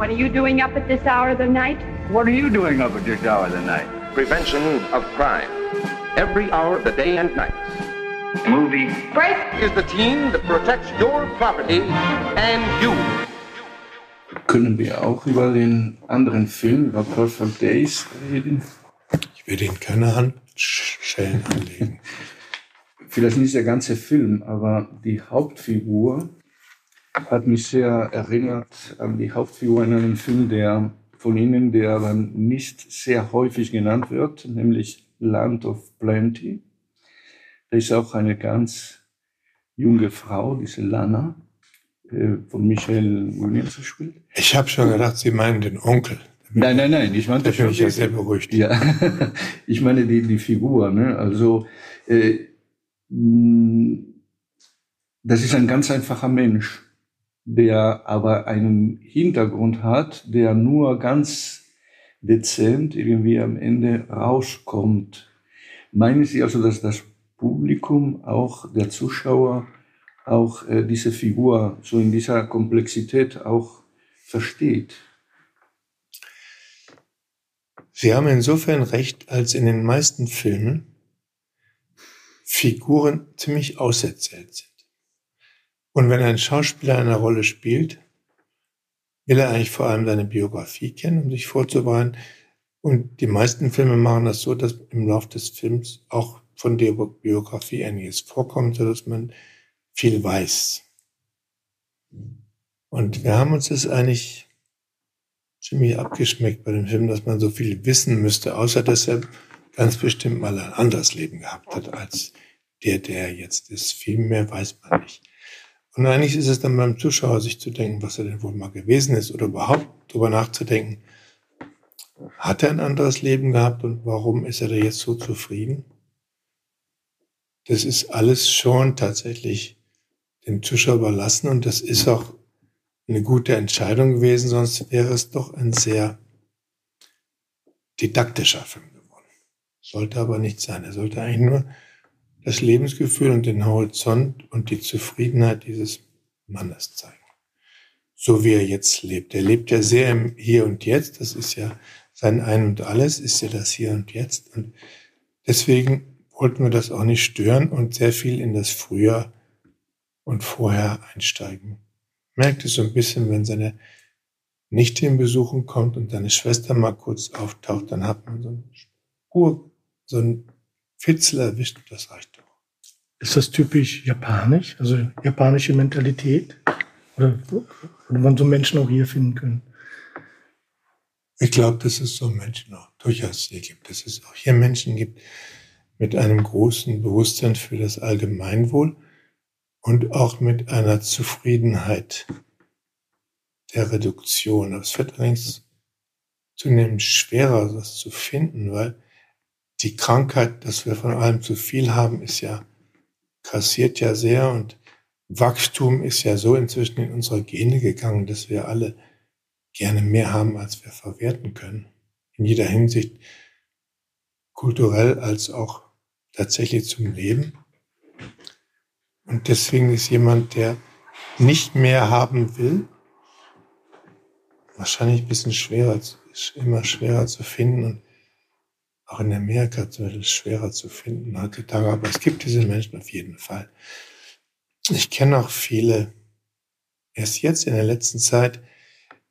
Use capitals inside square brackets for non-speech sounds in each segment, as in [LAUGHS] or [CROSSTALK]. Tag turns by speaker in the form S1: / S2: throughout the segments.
S1: What are you doing up at this hour of the night?
S2: What are you doing up at this hour of the night?
S3: Prevention of crime. Every hour of the day and night.
S2: Movie.
S1: Break!
S3: Is the team that protects your property and you.
S4: Können wir auch über den anderen Film, über Perfect Days, reden?
S5: Ich will Ihnen keine Handschellen anlegen. [LAUGHS]
S4: Vielleicht nicht der ganze Film, aber die Hauptfigur hat mich sehr erinnert an die Hauptfigur in einem Film, der von Ihnen, der aber nicht sehr häufig genannt wird, nämlich Land of Plenty. Da ist auch eine ganz junge Frau, diese Lana, äh, von Michael Williams gespielt.
S5: Ich habe schon gedacht, Sie meinen den Onkel.
S4: Nein, nein, nein, ich meinte
S5: Da bin ich ja
S4: schon-
S5: sehr beruhigt.
S4: Ja, [LAUGHS] ich meine die, die Figur. Ne? Also äh, das ist ein ganz einfacher Mensch, der aber einen Hintergrund hat, der nur ganz dezent irgendwie am Ende rauskommt. Meinen Sie also, dass das Publikum, auch der Zuschauer, auch äh, diese Figur so in dieser Komplexität auch versteht?
S5: Sie haben insofern recht, als in den meisten Filmen Figuren ziemlich auserzählt sind. Und wenn ein Schauspieler eine Rolle spielt, will er eigentlich vor allem seine Biografie kennen, um sich vorzubereiten. Und die meisten Filme machen das so, dass im Laufe des Films auch von der Biografie einiges vorkommt, sodass man viel weiß. Und wir haben uns das eigentlich ziemlich abgeschmeckt bei dem Film, dass man so viel wissen müsste, außer dass er ganz bestimmt mal ein anderes Leben gehabt hat als der, der er jetzt ist. Viel mehr weiß man nicht. Und eigentlich ist es dann beim Zuschauer, sich zu denken, was er denn wohl mal gewesen ist oder überhaupt darüber nachzudenken, hat er ein anderes Leben gehabt und warum ist er da jetzt so zufrieden? Das ist alles schon tatsächlich dem Zuschauer überlassen und das ist auch eine gute Entscheidung gewesen, sonst wäre es doch ein sehr didaktischer Film geworden. Sollte aber nicht sein. Er sollte eigentlich nur das Lebensgefühl und den Horizont und die Zufriedenheit dieses Mannes zeigen. So wie er jetzt lebt. Er lebt ja sehr im Hier und Jetzt. Das ist ja sein Ein und Alles, ist ja das Hier und Jetzt. Und deswegen wollten wir das auch nicht stören und sehr viel in das Früher und vorher einsteigen. Merkt es so ein bisschen, wenn seine Nichte in Besuchen kommt und seine Schwester mal kurz auftaucht, dann hat man so ein Ur, so ein Fitzel erwischt und das reicht doch.
S6: Ist das typisch japanisch? Also japanische Mentalität? Oder würde man so Menschen auch hier finden können?
S5: Ich glaube, dass es so Menschen auch durchaus hier gibt, dass es auch hier Menschen gibt mit einem großen Bewusstsein für das Allgemeinwohl und auch mit einer Zufriedenheit der Reduktion. Es wird allerdings zunehmend schwerer, das zu finden, weil die Krankheit, dass wir von allem zu viel haben, ist ja, kassiert ja sehr und Wachstum ist ja so inzwischen in unsere Gene gegangen, dass wir alle gerne mehr haben, als wir verwerten können. In jeder Hinsicht, kulturell als auch tatsächlich zum Leben. Und deswegen ist jemand, der nicht mehr haben will, wahrscheinlich ein bisschen schwerer, immer schwerer zu finden und auch in Amerika zum Beispiel schwerer zu finden heutzutage. Aber es gibt diese Menschen auf jeden Fall. Ich kenne auch viele, erst jetzt in der letzten Zeit,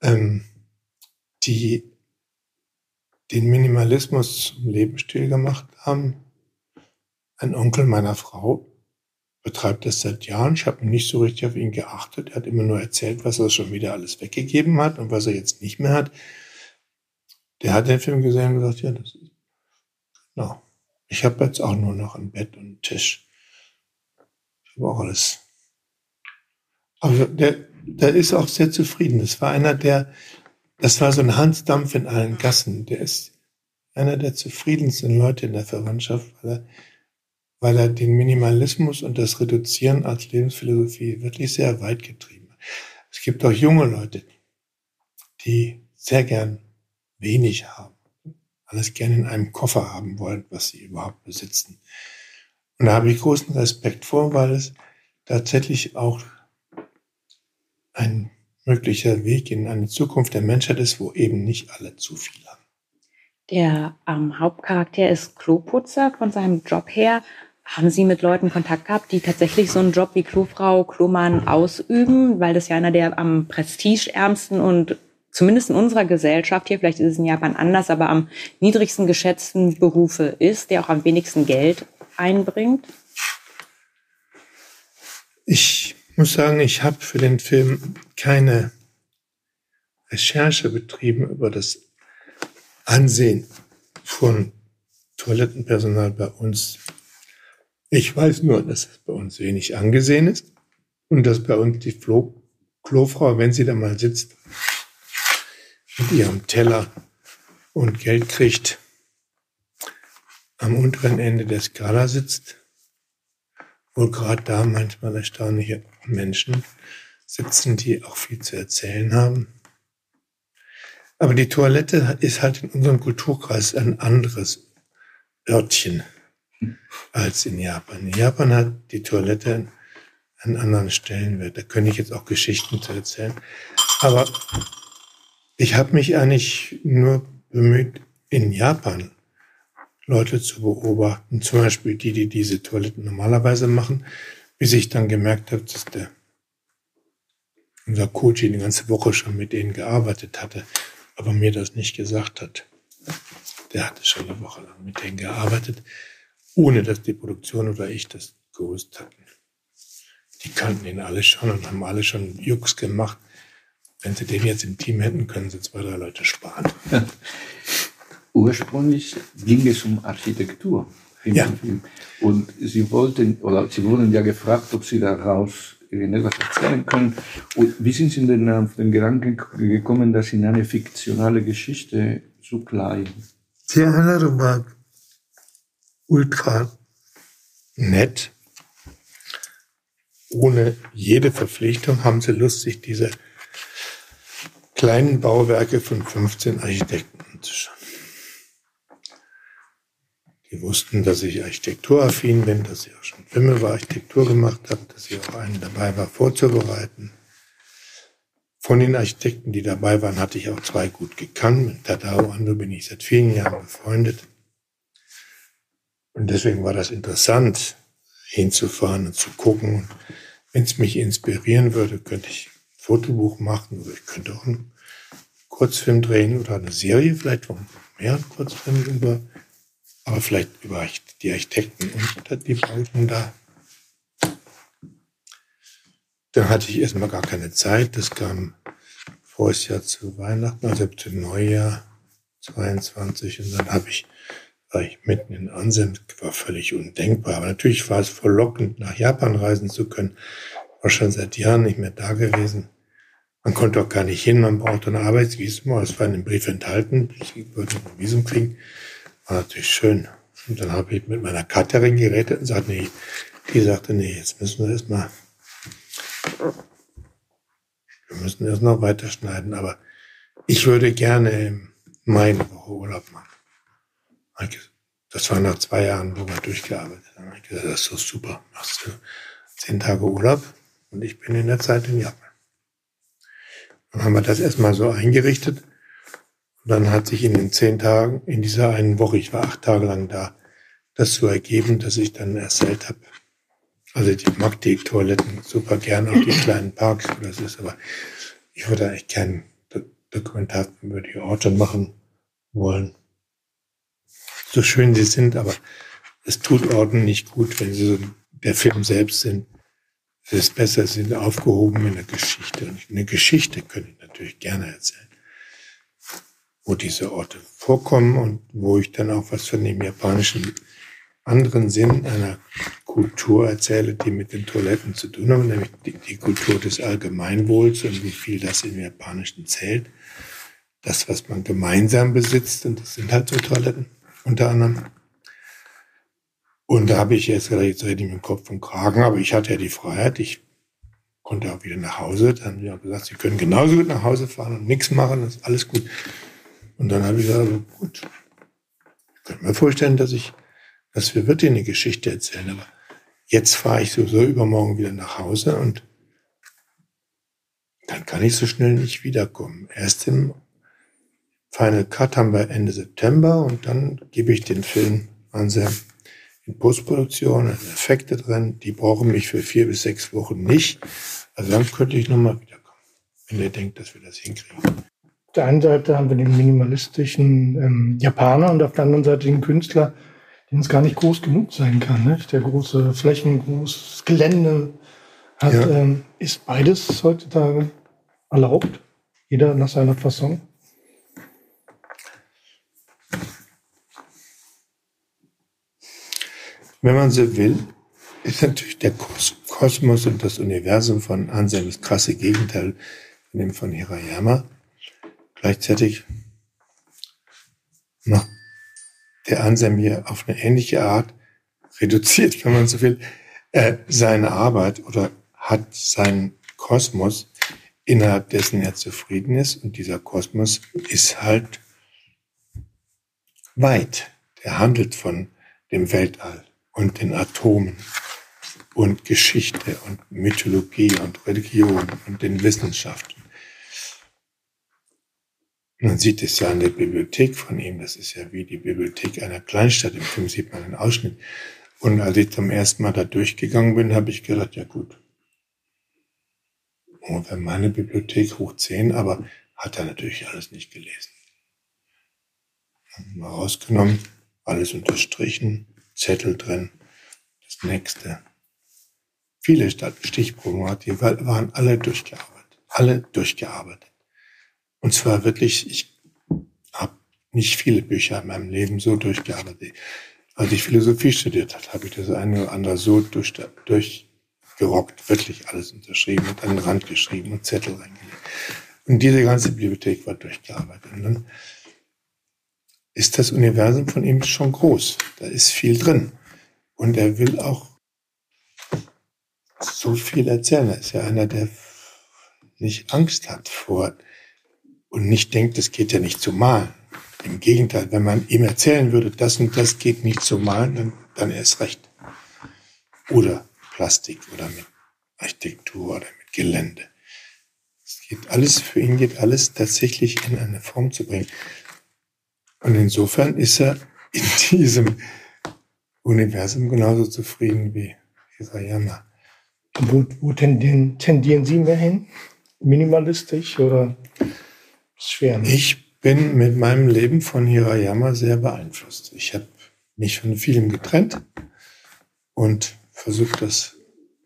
S5: ähm, die den Minimalismus zum Lebensstil gemacht haben. Ein Onkel meiner Frau betreibt das seit Jahren. Ich habe nicht so richtig auf ihn geachtet. Er hat immer nur erzählt, was er schon wieder alles weggegeben hat und was er jetzt nicht mehr hat. Der hat den Film gesehen und gesagt, ja, das genau. Ich habe jetzt auch nur noch ein Bett und einen Tisch. Ich habe auch alles. Aber der, der ist auch sehr zufrieden. Das war einer, der, das war so ein Hansdampf in allen Gassen. Der ist einer der zufriedensten Leute in der Verwandtschaft, weil er, weil er den Minimalismus und das Reduzieren als Lebensphilosophie wirklich sehr weit getrieben hat. Es gibt auch junge Leute, die sehr gern wenig haben, alles gerne in einem Koffer haben wollen, was sie überhaupt besitzen. Und da habe ich großen Respekt vor, weil es tatsächlich auch ein möglicher Weg in eine Zukunft der Menschheit ist, wo eben nicht alle zu viel haben.
S7: Der ähm, Hauptcharakter ist Kloputzer von seinem Job her. Haben Sie mit Leuten Kontakt gehabt, die tatsächlich so einen Job wie Klofrau, Klomann ausüben? Weil das ja einer der am prestigeärmsten und zumindest in unserer Gesellschaft hier, vielleicht ist es in Japan anders, aber am niedrigsten geschätzten Berufe ist, der auch am wenigsten Geld einbringt?
S5: Ich muss sagen, ich habe für den Film keine Recherche betrieben über das Ansehen von Toilettenpersonal bei uns. Ich weiß nur, dass es bei uns wenig angesehen ist und dass bei uns die Flo Klofrau, wenn sie da mal sitzt, mit ihrem Teller und Geld kriegt, am unteren Ende der Skala sitzt, wo gerade da manchmal erstaunliche Menschen sitzen, die auch viel zu erzählen haben. Aber die Toilette ist halt in unserem Kulturkreis ein anderes Örtchen als in Japan. In Japan hat die Toilette einen anderen Stellenwert. Da könnte ich jetzt auch Geschichten zu erzählen. Aber ich habe mich eigentlich nur bemüht, in Japan Leute zu beobachten, zum Beispiel die, die diese Toiletten normalerweise machen, bis ich dann gemerkt habe, dass der unser Coach die ganze Woche schon mit denen gearbeitet hatte, aber mir das nicht gesagt hat. Der hatte schon eine Woche lang mit denen gearbeitet, ohne dass die Produktion oder ich das gewusst hatten. Die kannten ihn alle schon und haben alle schon Jux gemacht. Wenn sie den jetzt im Team hätten, können sie zwei, drei Leute sparen.
S4: Ursprünglich ging es um Architektur.
S5: Ja.
S4: Und Sie wollten, oder Sie wurden ja gefragt, ob Sie daraus irgendetwas erzählen können. Und wie sind Sie denn auf den Gedanken gekommen, das in eine fiktionale Geschichte zu kleiden?
S5: Die Einladung war ultra nett. Ohne jede Verpflichtung haben sie Lust, sich diese kleinen Bauwerke von 15 Architekten anzuschauen. Die wussten, dass ich architekturaffin bin, dass ich auch schon Filme über Architektur gemacht habe, dass ich auch einen dabei war, vorzubereiten. Von den Architekten, die dabei waren, hatte ich auch zwei gut gekannt. Mit Tadao Ando bin ich seit vielen Jahren befreundet. Und deswegen war das interessant, hinzufahren und zu gucken. Wenn es mich inspirieren würde, könnte ich Fotobuch machen oder ich könnte auch einen Kurzfilm drehen oder eine Serie, vielleicht von mehreren Kurzfilmen über aber vielleicht über die Architekten und die Bauten da. Da hatte ich erstmal gar keine Zeit. Das kam voriges Jahr zu Weihnachten, also zu Neujahr 22. Und dann habe ich, war ich mitten in Ansem, war völlig undenkbar. Aber natürlich war es verlockend, nach Japan reisen zu können. War schon seit Jahren nicht mehr da gewesen. Man konnte auch gar nicht hin, man brauchte ein Arbeitsvisum, es war in dem Brief enthalten, ich würde ein Visum kriegen. War natürlich schön. Und dann habe ich mit meiner Cutterin geredet und sagte, nee, die sagte, nee, jetzt müssen wir erstmal, wir müssen erst noch weiterschneiden, aber ich würde gerne im Mai eine Woche Urlaub machen. Das war nach zwei Jahren, wo wir durchgearbeitet haben. Ich gesagt, das ist so super. Machst du zehn Tage Urlaub und ich bin in der Zeit in Japan. Dann haben wir das erstmal so eingerichtet. Und dann hat sich in den zehn Tagen, in dieser einen Woche, ich war acht Tage lang da, das so ergeben, dass ich dann erzählt habe. Also ich mag die Toiletten super gern, auch die [CLEARS THROAT] kleinen Parks, wo das ist, aber ich würde eigentlich keinen Dokumentar über die Orte machen wollen. So schön sie sind, aber es tut Orten nicht gut, wenn sie so der Film selbst sind. Es ist besser, sie sind aufgehoben in der Geschichte. Und eine Geschichte könnte ich natürlich gerne erzählen wo diese Orte vorkommen und wo ich dann auch was von dem japanischen anderen Sinn einer Kultur erzähle, die mit den Toiletten zu tun haben, nämlich die, die Kultur des Allgemeinwohls und wie viel das im Japanischen zählt. Das, was man gemeinsam besitzt, und das sind halt so Toiletten unter anderem. Und da habe ich jetzt, jetzt rede ich mit dem Kopf und Kragen, aber ich hatte ja die Freiheit, ich konnte auch wieder nach Hause. Dann haben die auch gesagt, sie können genauso gut nach Hause fahren und nichts machen, das ist alles gut. Und dann habe ich gesagt, also gut, ich könnte mir vorstellen, dass ich, dass wir wirklich eine Geschichte erzählen, aber jetzt fahre ich sowieso übermorgen wieder nach Hause und dann kann ich so schnell nicht wiederkommen. Erst im Final Cut haben wir Ende September und dann gebe ich den Film an Sam in Postproduktion, Effekte drin, die brauchen mich für vier bis sechs Wochen nicht. Also dann könnte ich nochmal wiederkommen, wenn ihr denkt, dass wir das hinkriegen.
S6: Auf der einen Seite haben wir den minimalistischen ähm, Japaner und auf der anderen Seite den Künstler, den es gar nicht groß genug sein kann. Ne? Der große Flächen, großes Gelände hat, ja. ähm, ist beides heutzutage erlaubt. Jeder nach seiner Fassung.
S5: Wenn man so will, ist natürlich der Kosmos und das Universum von Anselm das krasse Gegenteil von dem von Hirayama. Gleichzeitig macht der Anselm hier auf eine ähnliche Art reduziert, wenn man so will, äh, seine Arbeit oder hat seinen Kosmos, innerhalb dessen er zufrieden ist. Und dieser Kosmos ist halt weit. Der handelt von dem Weltall und den Atomen und Geschichte und Mythologie und Religion und den Wissenschaften. Man sieht es ja an der Bibliothek von ihm. Das ist ja wie die Bibliothek einer Kleinstadt. Im Film sieht man einen Ausschnitt. Und als ich zum ersten Mal da durchgegangen bin, habe ich gedacht, ja gut. Ungefähr meine Bibliothek hoch zehn, aber hat er natürlich alles nicht gelesen. Mal rausgenommen, alles unterstrichen, Zettel drin, das nächste. Viele Stichproben die waren alle durchgearbeitet. Alle durchgearbeitet. Und zwar wirklich, ich habe nicht viele Bücher in meinem Leben so durchgearbeitet. Als ich Philosophie studiert habe, habe ich das eine oder andere so durch, durchgerockt, wirklich alles unterschrieben und an den Rand geschrieben und Zettel reingelegt. Und diese ganze Bibliothek war durchgearbeitet. Und dann ist das Universum von ihm schon groß. Da ist viel drin. Und er will auch so viel erzählen. Er ist ja einer, der nicht Angst hat vor und nicht denkt, es geht ja nicht zu malen. Im Gegenteil, wenn man ihm erzählen würde, das und das geht nicht zu malen, dann, dann erst recht. Oder Plastik oder mit Architektur oder mit Gelände. Es geht alles, für ihn geht alles tatsächlich in eine Form zu bringen. Und insofern ist er in [LAUGHS] diesem Universum genauso zufrieden wie Hirayama.
S6: Wo, wo tendieren, tendieren Sie mehr hin? Minimalistisch oder schwer?
S5: Ne? Ich bin mit meinem Leben von Hirayama sehr beeinflusst. Ich habe mich von vielem getrennt und versuche das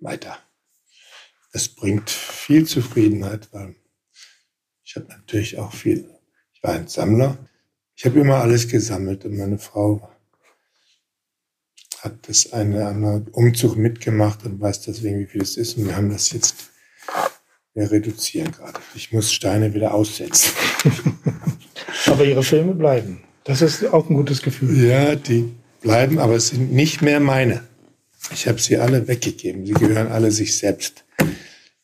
S5: weiter. Es bringt viel Zufriedenheit, weil ich habe natürlich auch viel, ich war ein Sammler. Ich habe immer alles gesammelt und meine Frau hat das eine andere Umzug mitgemacht und weiß deswegen, wie viel es ist. Und wir haben das jetzt, wir reduzieren gerade. Ich muss Steine wieder aussetzen. [LAUGHS]
S6: aber Ihre Filme bleiben. Das ist auch ein gutes Gefühl.
S5: Ja, die bleiben, aber es sind nicht mehr meine. Ich habe sie alle weggegeben. Sie gehören alle sich selbst.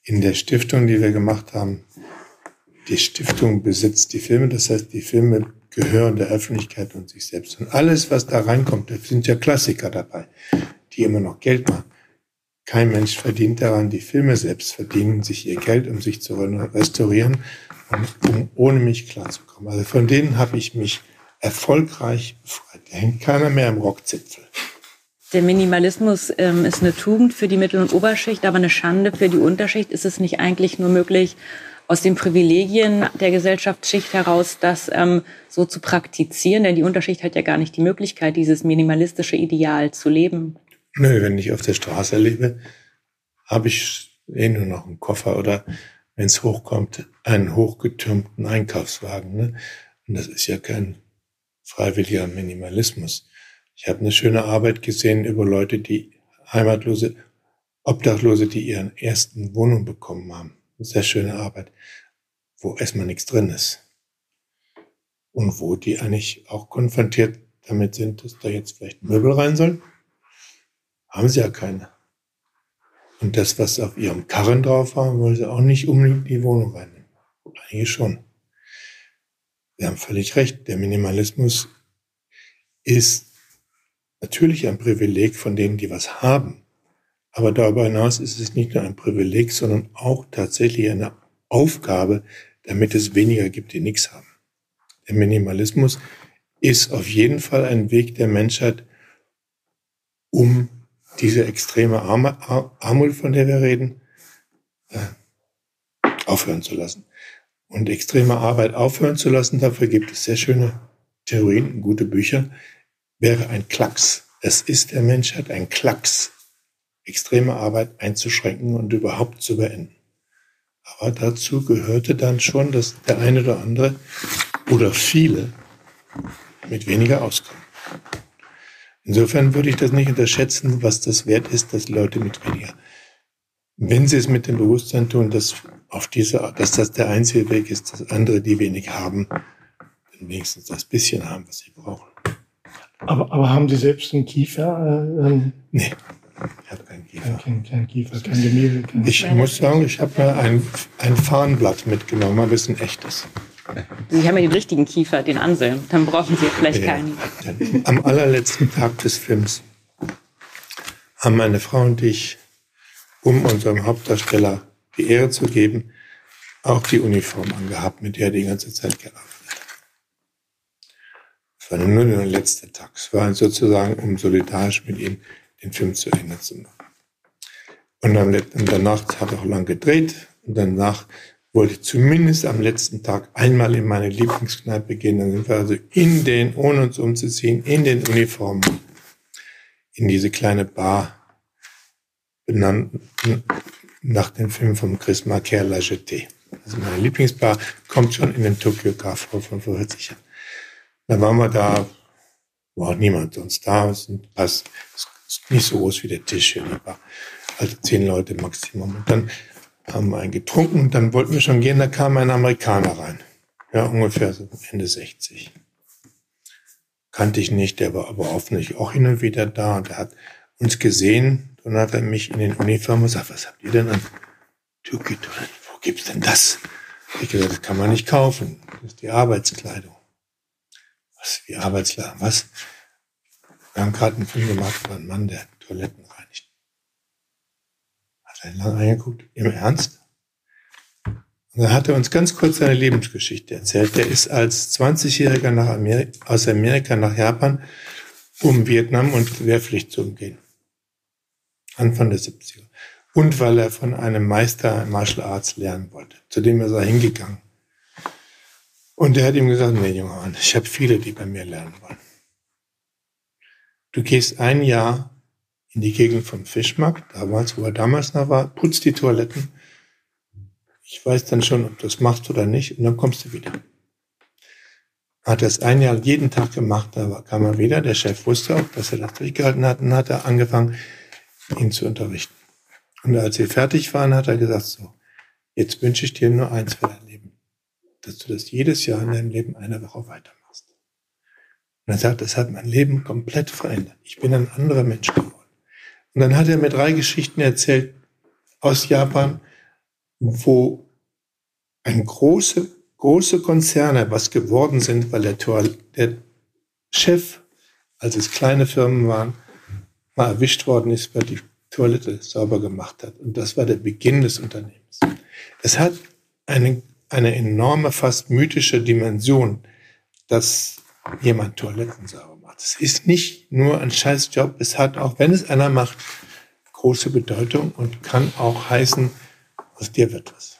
S5: In der Stiftung, die wir gemacht haben, die Stiftung besitzt die Filme. Das heißt, die Filme gehören der Öffentlichkeit und sich selbst. Und alles, was da reinkommt, da sind ja Klassiker dabei, die immer noch Geld machen. Kein Mensch verdient daran, die Filme selbst verdienen sich ihr Geld, um sich zu restaurieren um ohne mich klarzukommen. Also von denen habe ich mich erfolgreich befreit. Da hängt keiner mehr im Rockzipfel.
S7: Der Minimalismus ähm, ist eine Tugend für die Mittel- und Oberschicht, aber eine Schande für die Unterschicht. Ist es nicht eigentlich nur möglich, aus den Privilegien der Gesellschaftsschicht heraus, das ähm, so zu praktizieren? Denn die Unterschicht hat ja gar nicht die Möglichkeit, dieses minimalistische Ideal zu leben.
S5: Nö, wenn ich auf der Straße lebe, habe ich eh nur noch einen Koffer oder, wenn es hochkommt, einen hochgetürmten Einkaufswagen. Ne? Und das ist ja kein freiwilliger Minimalismus. Ich habe eine schöne Arbeit gesehen über Leute, die Heimatlose, Obdachlose, die ihren ersten Wohnung bekommen haben sehr schöne Arbeit, wo erstmal nichts drin ist. Und wo die eigentlich auch konfrontiert damit sind, dass da jetzt vielleicht Möbel rein sollen. Haben sie ja keine. Und das, was auf ihrem Karren drauf war, wollen sie auch nicht unbedingt in die Wohnung reinnehmen. Einige schon. Sie haben völlig recht. Der Minimalismus ist natürlich ein Privileg von denen, die was haben. Aber darüber hinaus ist es nicht nur ein Privileg, sondern auch tatsächlich eine Aufgabe, damit es weniger gibt, die nichts haben. Der Minimalismus ist auf jeden Fall ein Weg der Menschheit, um diese extreme Armut, von der wir reden, äh, aufhören zu lassen. Und extreme Arbeit aufhören zu lassen, dafür gibt es sehr schöne Theorien, gute Bücher, wäre ein Klacks. Es ist der Menschheit ein Klacks, extreme Arbeit einzuschränken und überhaupt zu beenden. Aber dazu gehörte dann schon, dass der eine oder andere oder viele mit weniger auskommen. Insofern würde ich das nicht unterschätzen, was das wert ist, dass Leute mit weniger. Wenn sie es mit dem Bewusstsein tun, dass auf diese, dass das der einzige Weg ist, dass andere, die wenig haben, wenigstens das bisschen haben, was sie brauchen.
S6: Aber, aber haben Sie selbst einen Kiefer?
S5: Äh, ähm, nee, ich habe keinen Kiefer.
S6: Kein, kein Kiefer, kein Gemälde.
S5: Kein ich muss sagen, ich habe mal ein, ein Farnblatt mitgenommen, aber es ist ein echtes.
S7: Sie haben ja den richtigen Kiefer, den Anselm. Dann brauchen Sie vielleicht ja. keinen.
S5: Am allerletzten Tag des Films haben meine Frau und ich, um unserem Hauptdarsteller die Ehre zu geben, auch die Uniform angehabt, mit der er die ganze Zeit gearbeitet hat. Es war nur der letzte Tag. Es war sozusagen, um solidarisch mit ihm den Film zu Ende zu machen. Und, danach habe ich auch lang gedreht und danach wollte ich zumindest am letzten Tag einmal in meine Lieblingskneipe gehen. Dann sind wir also in den, ohne uns umzuziehen, in den Uniformen, in diese kleine Bar, benannt nach dem Film von Chris Marker, La Jetée. Also meine Lieblingsbar kommt schon in den Tokyo Car vor von vor 40 Jahren. Da waren wir da, war auch niemand sonst da. Es ist nicht so groß wie der Tisch hier, aber also zehn Leute Maximum. Und dann haben einen getrunken dann wollten wir schon gehen, da kam ein Amerikaner rein. Ja, ungefähr so Ende 60. Kannte ich nicht, der war aber offensichtlich auch hin und wieder da und er hat uns gesehen. Dann hat er mich in den Uniformen gesagt, was habt ihr denn an Türkit? Wo gibt's denn das? Ich gesagt, das kann man nicht kaufen. Das ist die Arbeitskleidung. Was, wie Arbeitskleidung? Was? Wir haben gerade einen Film gemacht über einen Mann, der Toiletten hat lang angeguckt, im Ernst? Und dann hat er uns ganz kurz seine Lebensgeschichte erzählt. Der ist als 20-Jähriger nach Amerika, aus Amerika nach Japan, um Vietnam und Wehrpflicht zu umgehen. Anfang der 70er. Und weil er von einem Meister Martial Arts lernen wollte. Zu dem er hingegangen. Und er hat ihm gesagt, nee, junger Mann, ich habe viele, die bei mir lernen wollen. Du gehst ein Jahr in die Gegend vom Fischmarkt, damals, wo er damals noch war, putzt die Toiletten. Ich weiß dann schon, ob du das machst oder nicht, und dann kommst du wieder. Hat es ein Jahr jeden Tag gemacht, da kam er wieder. Der Chef wusste auch, dass er das durchgehalten hat, und hat er angefangen, ihn zu unterrichten. Und als wir fertig waren, hat er gesagt, so, jetzt wünsche ich dir nur eins für dein Leben, dass du das jedes Jahr in deinem Leben eine Woche weitermachst. Und er sagt, das hat mein Leben komplett verändert. Ich bin ein anderer Mensch geworden. Und dann hat er mir drei Geschichten erzählt aus Japan, wo ein große, große Konzerne was geworden sind, weil der, der Chef, als es kleine Firmen waren, mal erwischt worden ist, weil die Toilette sauber gemacht hat. Und das war der Beginn des Unternehmens. Es hat eine, eine enorme, fast mythische Dimension, dass jemand Toiletten sauber macht. Es ist nicht nur ein Scheißjob, es hat auch, wenn es einer macht, große Bedeutung und kann auch heißen, aus dir wird was.